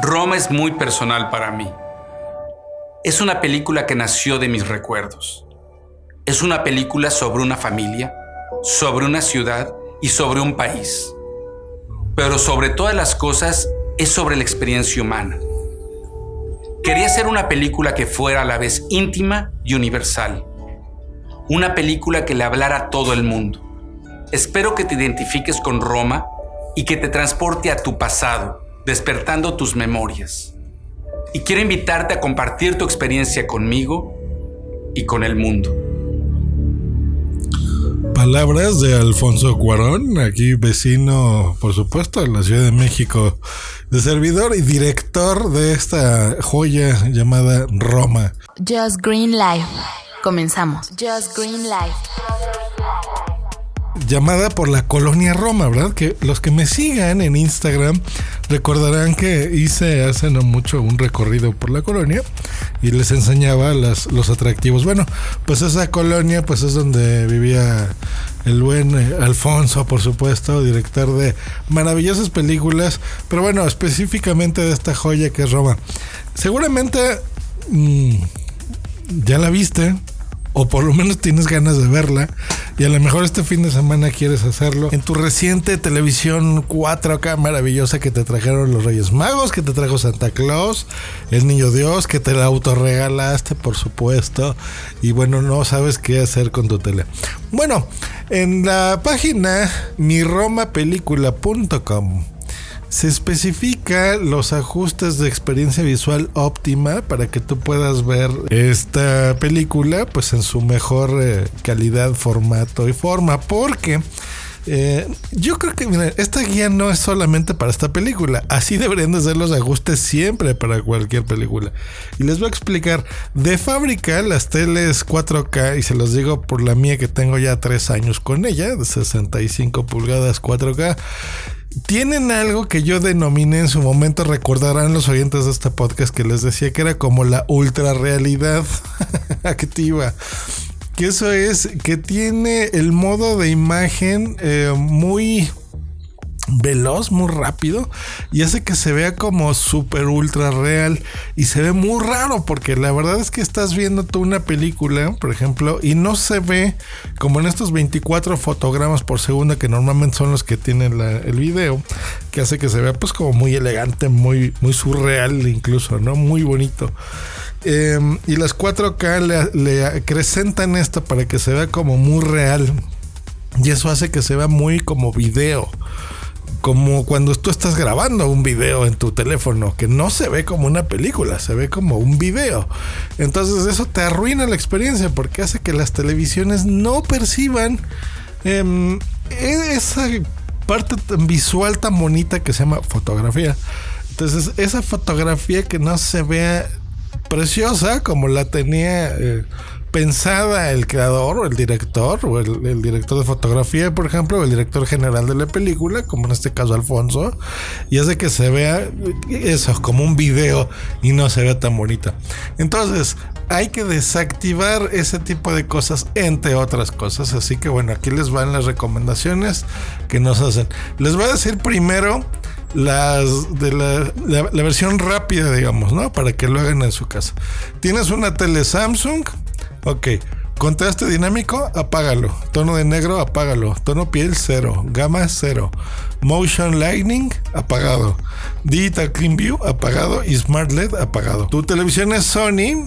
Roma es muy personal para mí. Es una película que nació de mis recuerdos. Es una película sobre una familia, sobre una ciudad y sobre un país. Pero sobre todas las cosas es sobre la experiencia humana. Quería ser una película que fuera a la vez íntima y universal. Una película que le hablara a todo el mundo. Espero que te identifiques con Roma y que te transporte a tu pasado, despertando tus memorias y quiero invitarte a compartir tu experiencia conmigo y con el mundo. Palabras de Alfonso Cuarón, aquí vecino, por supuesto, de la Ciudad de México, de servidor y director de esta joya llamada Roma. Just Green Life. Comenzamos. Just Green Life llamada por la colonia Roma, ¿verdad? Que los que me sigan en Instagram recordarán que hice hace no mucho un recorrido por la colonia y les enseñaba los atractivos. Bueno, pues esa colonia pues es donde vivía el buen eh, Alfonso, por supuesto, director de maravillosas películas, pero bueno, específicamente de esta joya que es Roma. Seguramente mm, ya la viste, o por lo menos tienes ganas de verla y a lo mejor este fin de semana quieres hacerlo en tu reciente televisión 4K maravillosa que te trajeron los Reyes Magos, que te trajo Santa Claus, el Niño Dios, que te la autorregalaste, por supuesto, y bueno, no sabes qué hacer con tu tele. Bueno, en la página miromapelícula.com se especifica los ajustes de experiencia visual óptima para que tú puedas ver esta película pues en su mejor eh, calidad, formato y forma. Porque eh, yo creo que esta guía no es solamente para esta película. Así deberían de ser los ajustes siempre para cualquier película. Y les voy a explicar. De fábrica, las teles 4K, y se los digo por la mía que tengo ya 3 años con ella, de 65 pulgadas 4K tienen algo que yo denominé en su momento, recordarán los oyentes de este podcast que les decía que era como la ultra realidad activa. Que eso es que tiene el modo de imagen eh, muy veloz, muy rápido y hace que se vea como súper ultra real y se ve muy raro porque la verdad es que estás viendo tú una película, por ejemplo, y no se ve como en estos 24 fotogramas por segundo que normalmente son los que tienen el video, que hace que se vea pues como muy elegante, muy, muy surreal incluso, ¿no? Muy bonito. Em, y las 4K le, le acrecentan esto para que se vea como muy real. Y eso hace que se vea muy como video como cuando tú estás grabando un video en tu teléfono, que no se ve como una película, se ve como un video. Entonces eso te arruina la experiencia porque hace que las televisiones no perciban em, e-, esa parte visual tan bonita que se llama fotografía. Entonces esa fotografía que no se vea preciosa como la tenía... Eh, pensada el creador o el director o el, director de fotografía, por ejemplo, o el director general de la película, como en este caso Alfonso, y hace que se vea eso como un video y no se vea tan bonita. Entonces, hay que desactivar ese tipo de cosas, entre otras cosas. Así que bueno, aquí les van las recomendaciones que nos hacen. Les voy a decir primero las de la, la, versión rápida, digamos, ¿no? Para que lo hagan en su casa. Tienes una tele Samsung, Ok. Contraste dinámico, apágalo. Tono de negro, apágalo. Tono piel, cero. Gama, cero. Motion Lightning, apagado. Digital Clean View, apagado. Y Smart LED, apagado. Tu televisión es Sony.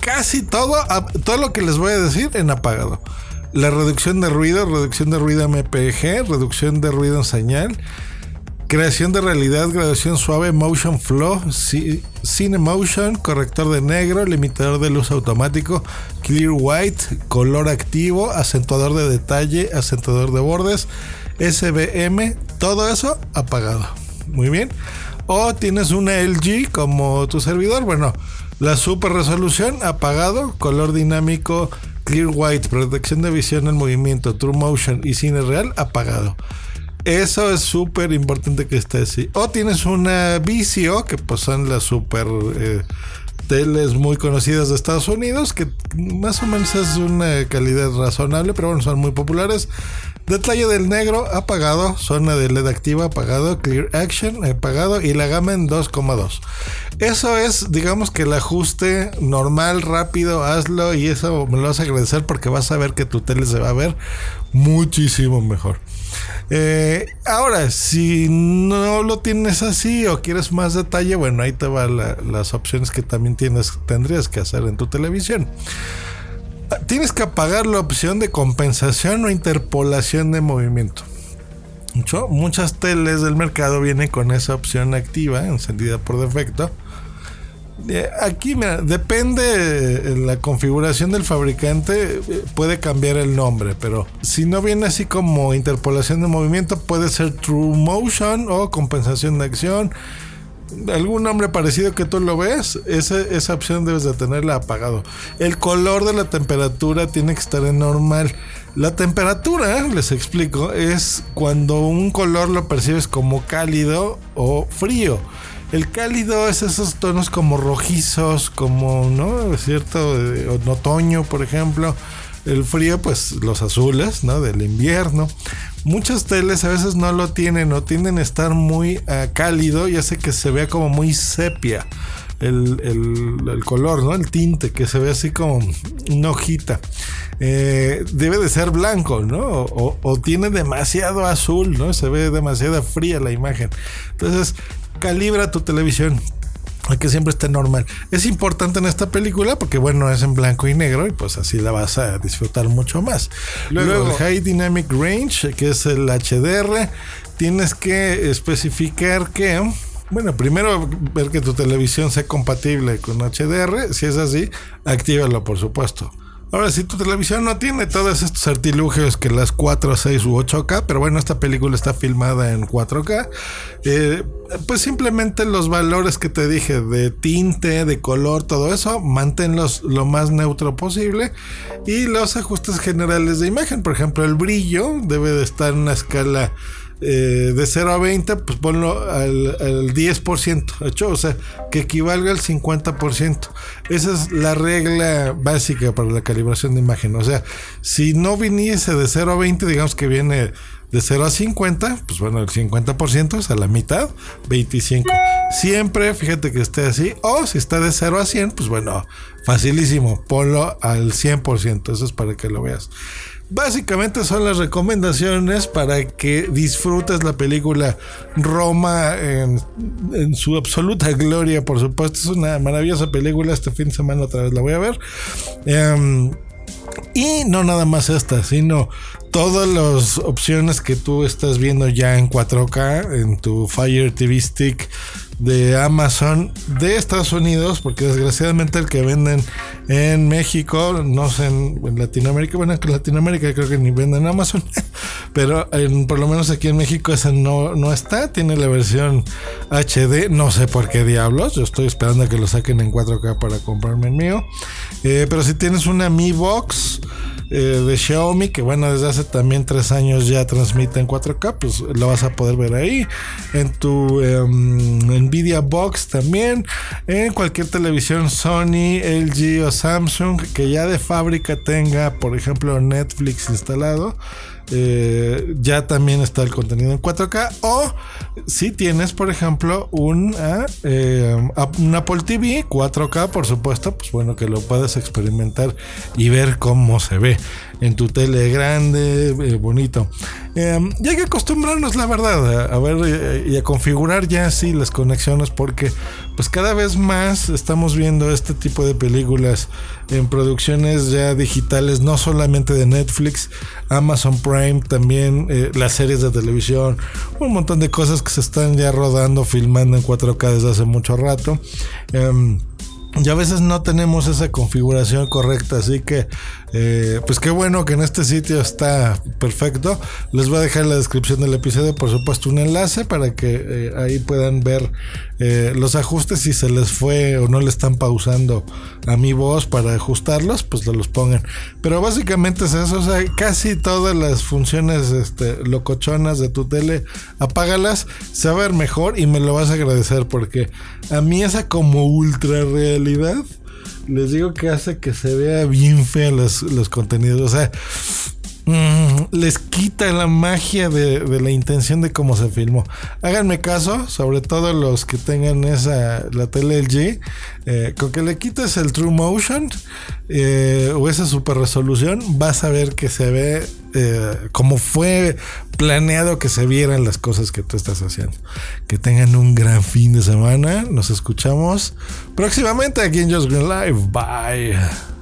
Casi todo, todo lo que les voy a decir en apagado. La reducción de ruido, reducción de ruido MPG, reducción de ruido en señal Creación de realidad, graduación suave, motion flow, cine motion, corrector de negro, limitador de luz automático, clear white, color activo, acentuador de detalle, acentuador de bordes, SBM, todo eso apagado. Muy bien. O tienes una LG como tu servidor, bueno, la super resolución apagado, color dinámico, clear white, protección de visión en movimiento, true motion y cine real apagado. Eso es súper importante que esté así. O tienes una Vicio, que pues son las super eh, teles muy conocidas de Estados Unidos, que más o menos es una calidad razonable, pero bueno, son muy populares. Detalle del negro apagado, zona de LED activa apagado, clear action apagado y la gama en 2,2. Eso es, digamos que el ajuste normal, rápido, hazlo y eso me lo vas a agradecer porque vas a ver que tu tele se va a ver muchísimo mejor. Eh, ahora, si no lo tienes así o quieres más detalle, bueno, ahí te van las opciones que también tienes, tendrías que hacer en tu televisión. Tienes que apagar la opción de compensación o interpolación de movimiento. muchas teles del mercado vienen con esa opción activa, encendida por defecto. Eh, aquí, mira, depende la configuración del fabricante, eh, puede cambiar el nombre, pero si no viene así como interpolación de movimiento, puede ser True Motion o compensación de acción. Algún nombre parecido que tú lo ves, esa, esa opción debes de tenerla apagado. El color de la temperatura tiene que estar en normal. La temperatura, les explico, es cuando un color lo percibes como cálido o frío. El cálido es esos tonos como rojizos, como, ¿no? cierto, en otoño, por ejemplo. El frío, pues los azules, ¿no? Del invierno. Muchas teles a veces no lo tienen o tienden a estar muy ah, cálido y hace que se vea como muy sepia. El, el, color, ¿no? El tinte, que se ve así como una hojita. Eh, debe de ser blanco, ¿no? O, o, tiene demasiado azul, ¿no? Se ve demasiado fría la imagen. Entonces, calibra tu televisión. Que siempre esté normal. Es importante en esta película porque, bueno, es en blanco y negro y pues así la vas a disfrutar mucho más. Luego, el High Dynamic Range, que es el HDR, tienes que especificar que. Bueno, primero ver que tu televisión sea compatible con HDR. Si es así, actívalo, por supuesto. Ahora, si tu televisión no tiene todos estos artilugios que las 4, 6 u 8K, pero bueno, esta película está filmada en 4K, eh, pues simplemente los valores que te dije de tinte, de color, todo eso, manténlos lo más neutro posible. Y los ajustes generales de imagen, por ejemplo, el brillo debe de estar en una escala eh, de 0 a 20, pues ponlo al, 10%, ¿hecho? O sea, que equivalga al 50%. Esa es la regla básica para la calibración de imagen. O sea, si no viniese de 0 a 20, digamos que viene de 0 a 50, pues bueno, el 50% es a la mitad, 25. Siempre, fíjate que esté así. O si está de 0 a 100, pues bueno, facilísimo, ponlo al 100%. Eso es para que lo veas. Básicamente son las recomendaciones para que disfrutes la película Roma en, su absoluta gloria, por supuesto. Es una maravillosa película. Este fin de semana otra vez la voy a ver. Em, y no nada más esta, sino todas las opciones que tú estás viendo ya en 4K en tu Fire TV Stick de Amazon de Estados Unidos, porque desgraciadamente el que venden en México, no sé, en, Latinoamérica, bueno, en Latinoamérica creo que ni venden Amazon, pero por lo menos aquí en México esa no, no está, tiene la versión HD, no sé por qué diablos, yo estoy esperando a que lo saquen en 4K para comprarme el mío, eh, pero si tienes una Mi Box, eh, de Xiaomi, que bueno, desde hace también tres años ya transmite en 4K, pues lo vas a poder ver ahí. En tu em, Nvidia Box también. En cualquier televisión Sony, LG o Samsung que ya de fábrica tenga, por ejemplo, Netflix instalado. Eh, ya también está el contenido en 4K. O si tienes, por ejemplo, un, ah, eh, Apple TV 4K, por supuesto, pues bueno, que lo puedas experimentar y ver cómo se ve en tu tele grande, eh, bonito. Em, y hay que acostumbrarnos, la verdad, a, ver eh, y a configurar ya así las conexiones porque pues cada vez más estamos viendo este tipo de películas en producciones ya digitales, no solamente de Netflix, Amazon Prime, también eh, las series de televisión, un montón de cosas que se están ya rodando, filmando en 4K desde hace mucho rato. Em, y a veces no tenemos esa configuración correcta, así que eh, pues qué bueno que en este sitio está perfecto. Les voy a dejar en la descripción del episodio, por supuesto, un enlace para que eh, ahí puedan ver eh, los ajustes. Si se les fue o no le están pausando a mi voz para ajustarlos, pues los pongan. Pero básicamente es eso, o sea, casi todas las funciones este, locochonas de tu tele, apágalas, se va a ver mejor y me lo vas a agradecer porque a mí esa como ultra les digo que hace que se vea bien fea los, contenidos. O sea, mm, les quita la magia de, la intención de cómo se filmó. Háganme caso, sobre todo los que tengan esa la tele LG, eh, con que le quites el True Motion eh, o esa super resolución, vas a ver que se ve eh, como fue planeado que se vieran las cosas que tú estás haciendo. Que tengan un gran fin de semana. Nos escuchamos próximamente aquí en Just Green Live. Bye.